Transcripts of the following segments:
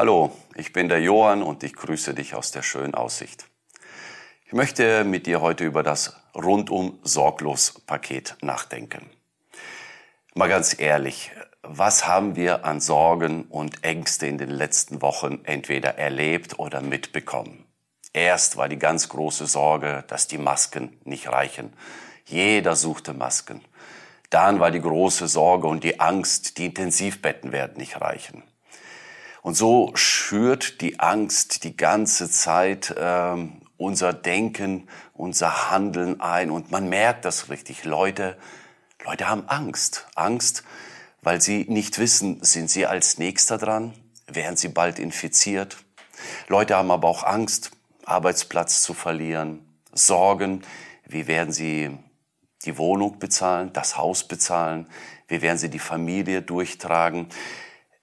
Hallo, ich bin der Johann und ich grüße dich aus der schönen Aussicht. Ich möchte mit dir heute über das rundum sorglos Paket nachdenken. Mal ganz ehrlich, was haben wir an Sorgen und Ängste in den letzten Wochen entweder erlebt oder mitbekommen? Erst war die ganz große Sorge, dass die Masken nicht reichen. Jeder suchte Masken. Dann war die große Sorge und die Angst, die Intensivbetten werden nicht reichen. Und so schürt die Angst die ganze Zeit ähm, unser Denken, unser Handeln ein. Und man merkt das richtig. Leute, Leute haben Angst. Angst, weil sie nicht wissen, sind sie als Nächster dran? Werden sie bald infiziert? Leute haben aber auch Angst, Arbeitsplatz zu verlieren, Sorgen, wie werden sie die Wohnung bezahlen, das Haus bezahlen, wie werden sie die Familie durchtragen.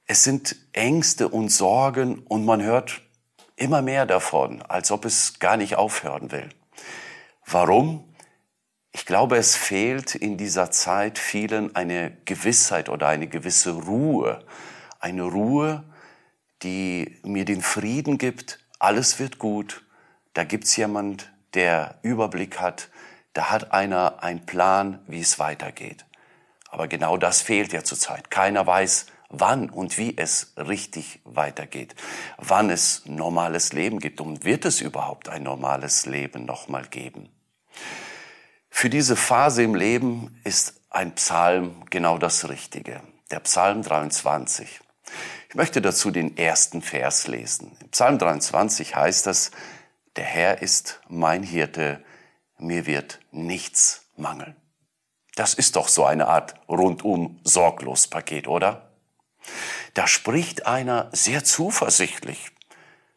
Es sind Ängste und Sorgen und man hört immer mehr davon, als ob es gar nicht aufhören will. Warum? Ich glaube, es fehlt in dieser Zeit vielen eine Gewissheit oder eine gewisse Ruhe. Eine Ruhe, die mir den Frieden gibt, alles wird gut, da gibt's jemand, der Überblick hat, da hat einer einen Plan, wie es weitergeht. Aber genau das fehlt ja zurzeit. Keiner weiß, wann und wie es richtig weitergeht, wann es normales Leben gibt und wird es überhaupt ein normales Leben nochmal geben. Für diese Phase im Leben ist ein Psalm genau das Richtige, der Psalm 23. Ich möchte dazu den ersten Vers lesen. Im Psalm 23 heißt es, der Herr ist mein Hirte, mir wird nichts mangeln. Das ist doch so eine Art rundum sorglos Paket, oder? Da spricht einer sehr zuversichtlich.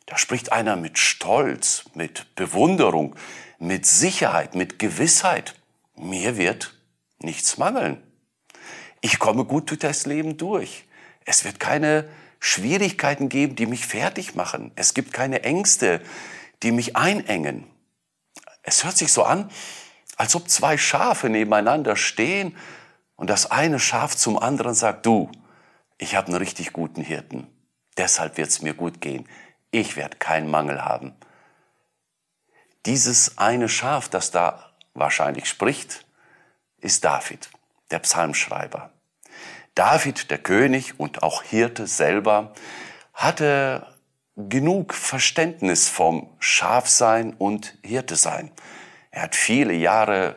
Da spricht einer mit Stolz, mit Bewunderung, mit Sicherheit, mit Gewissheit. Mir wird nichts mangeln. Ich komme gut durch das Leben durch. Es wird keine Schwierigkeiten geben, die mich fertig machen. Es gibt keine Ängste, die mich einengen. Es hört sich so an, als ob zwei Schafe nebeneinander stehen und das eine Schaf zum anderen sagt, du, ich habe einen richtig guten Hirten, deshalb wird es mir gut gehen, ich werde keinen Mangel haben. Dieses eine Schaf, das da wahrscheinlich spricht, ist David, der Psalmschreiber. David, der König und auch Hirte selber, hatte genug Verständnis vom Schafsein und Hirte sein. Er hat viele Jahre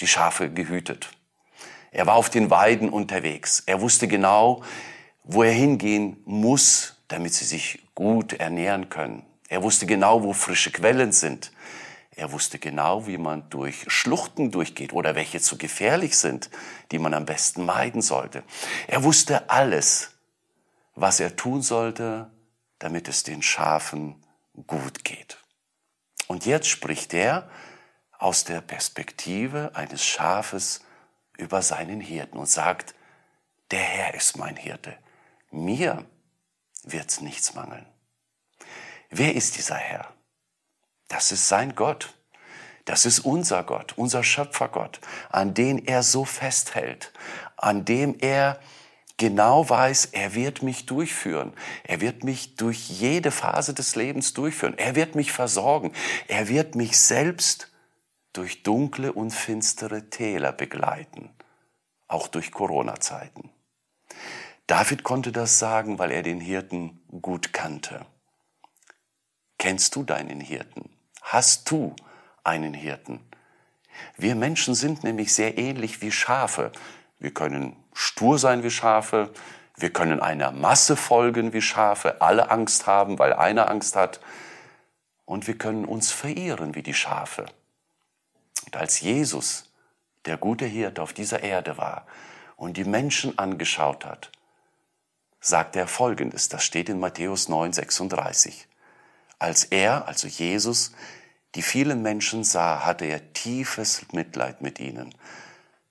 die Schafe gehütet. Er war auf den Weiden unterwegs. Er wusste genau, wo er hingehen muss, damit sie sich gut ernähren können. Er wusste genau, wo frische Quellen sind. Er wusste genau, wie man durch Schluchten durchgeht oder welche zu gefährlich sind, die man am besten meiden sollte. Er wusste alles, was er tun sollte, damit es den Schafen gut geht. Und jetzt spricht er aus der Perspektive eines Schafes über seinen Hirten und sagt, der Herr ist mein Hirte. Mir wird's nichts mangeln. Wer ist dieser Herr? Das ist sein Gott. Das ist unser Gott, unser Schöpfergott, an den er so festhält, an dem er genau weiß, er wird mich durchführen. Er wird mich durch jede Phase des Lebens durchführen. Er wird mich versorgen. Er wird mich selbst durch dunkle und finstere Täler begleiten, auch durch Corona-Zeiten. David konnte das sagen, weil er den Hirten gut kannte. Kennst du deinen Hirten? Hast du einen Hirten? Wir Menschen sind nämlich sehr ähnlich wie Schafe. Wir können stur sein wie Schafe. Wir können einer Masse folgen wie Schafe, alle Angst haben, weil einer Angst hat. Und wir können uns verirren wie die Schafe. Und als Jesus, der gute Hirte auf dieser Erde war und die Menschen angeschaut hat, sagt er Folgendes, das steht in Matthäus 9, 36. Als er, also Jesus, die vielen Menschen sah, hatte er tiefes Mitleid mit ihnen,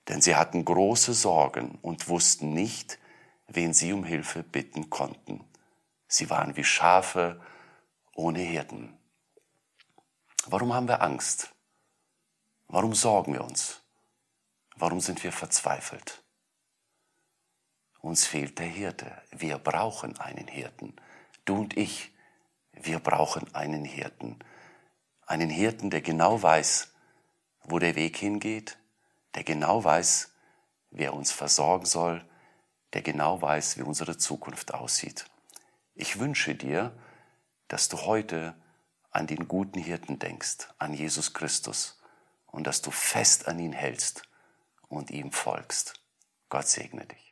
denn sie hatten große Sorgen und wussten nicht, wen sie um Hilfe bitten konnten. Sie waren wie Schafe ohne Hirten. Warum haben wir Angst? Warum sorgen wir uns? Warum sind wir verzweifelt? Uns fehlt der Hirte. Wir brauchen einen Hirten. du und ich, wir brauchen einen Hirten. Einen Hirten, der genau weiß, wo der Weg hingeht, der genau weiß, wer uns versorgen soll, der genau weiß, wie unsere Zukunft aussieht. Ich wünsche dir, dass du heute an den guten Hirten denkst, an Jesus Christus und dass du fest an ihn hältst und ihm folgst. Gott segne dich.